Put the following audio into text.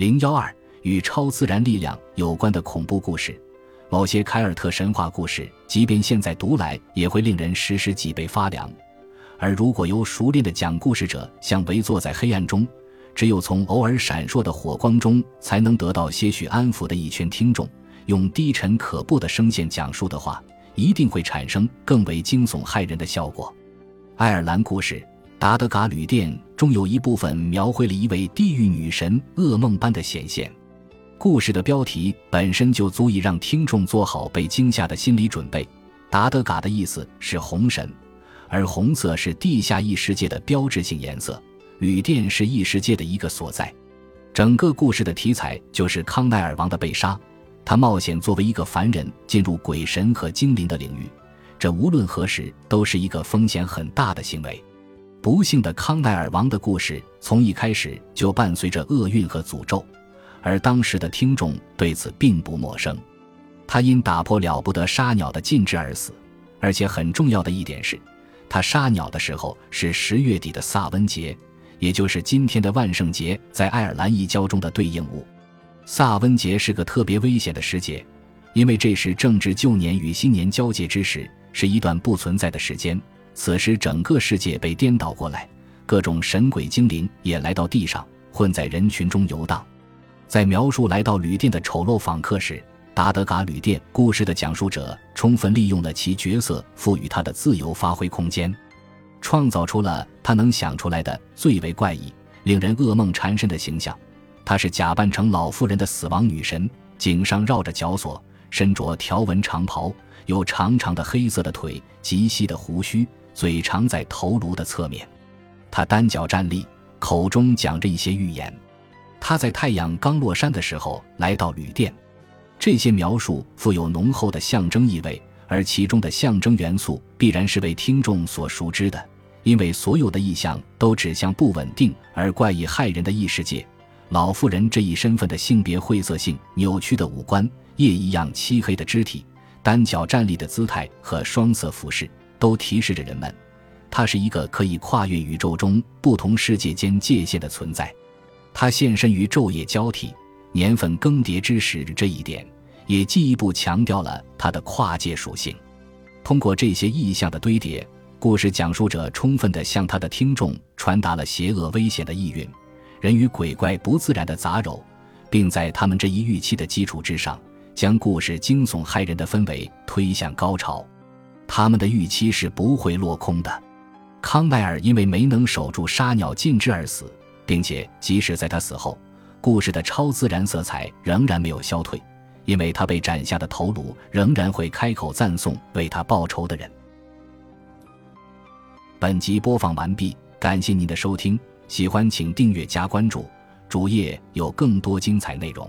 零幺二与超自然力量有关的恐怖故事，某些凯尔特神话故事，即便现在读来也会令人时时脊背发凉。而如果由熟练的讲故事者像围坐在黑暗中，只有从偶尔闪烁的火光中才能得到些许安抚的一群听众，用低沉可怖的声线讲述的话，一定会产生更为惊悚骇人的效果。爱尔兰故事。达德嘎旅店中有一部分描绘了一位地狱女神噩梦般的显现，故事的标题本身就足以让听众做好被惊吓的心理准备。达德嘎的意思是红神，而红色是地下异世界的标志性颜色。旅店是异世界的一个所在。整个故事的题材就是康奈尔王的被杀，他冒险作为一个凡人进入鬼神和精灵的领域，这无论何时都是一个风险很大的行为。不幸的康奈尔王的故事从一开始就伴随着厄运和诅咒，而当时的听众对此并不陌生。他因打破了不得杀鸟的禁制而死，而且很重要的一点是，他杀鸟的时候是十月底的萨温节，也就是今天的万圣节在爱尔兰异教中的对应物。萨温节是个特别危险的时节，因为这时正值旧年与新年交界之时，是一段不存在的时间。此时，整个世界被颠倒过来，各种神鬼精灵也来到地上，混在人群中游荡。在描述来到旅店的丑陋访客时，达德嘎旅店故事的讲述者充分利用了其角色赋予他的自由发挥空间，创造出了他能想出来的最为怪异、令人噩梦缠身的形象。她是假扮成老妇人的死亡女神，颈上绕着绞索，身着条纹长袍，有长长的黑色的腿，极细的胡须。嘴长在头颅的侧面，他单脚站立，口中讲着一些预言。他在太阳刚落山的时候来到旅店。这些描述富有浓厚的象征意味，而其中的象征元素必然是为听众所熟知的，因为所有的意象都指向不稳定而怪异骇人的异世界。老妇人这一身份的性别晦涩性、扭曲的五官、夜一样漆黑的肢体、单脚站立的姿态和双色服饰。都提示着人们，他是一个可以跨越宇宙中不同世界间界限的存在。他现身于昼夜交替、年份更迭之时，这一点也进一步强调了他的跨界属性。通过这些意象的堆叠，故事讲述者充分地向他的听众传达了邪恶危险的意蕴、人与鬼怪不自然的杂糅，并在他们这一预期的基础之上，将故事惊悚骇人的氛围推向高潮。他们的预期是不会落空的。康奈尔因为没能守住杀鸟禁制而死，并且即使在他死后，故事的超自然色彩仍然没有消退，因为他被斩下的头颅仍然会开口赞颂为他报仇的人。本集播放完毕，感谢您的收听，喜欢请订阅加关注，主页有更多精彩内容。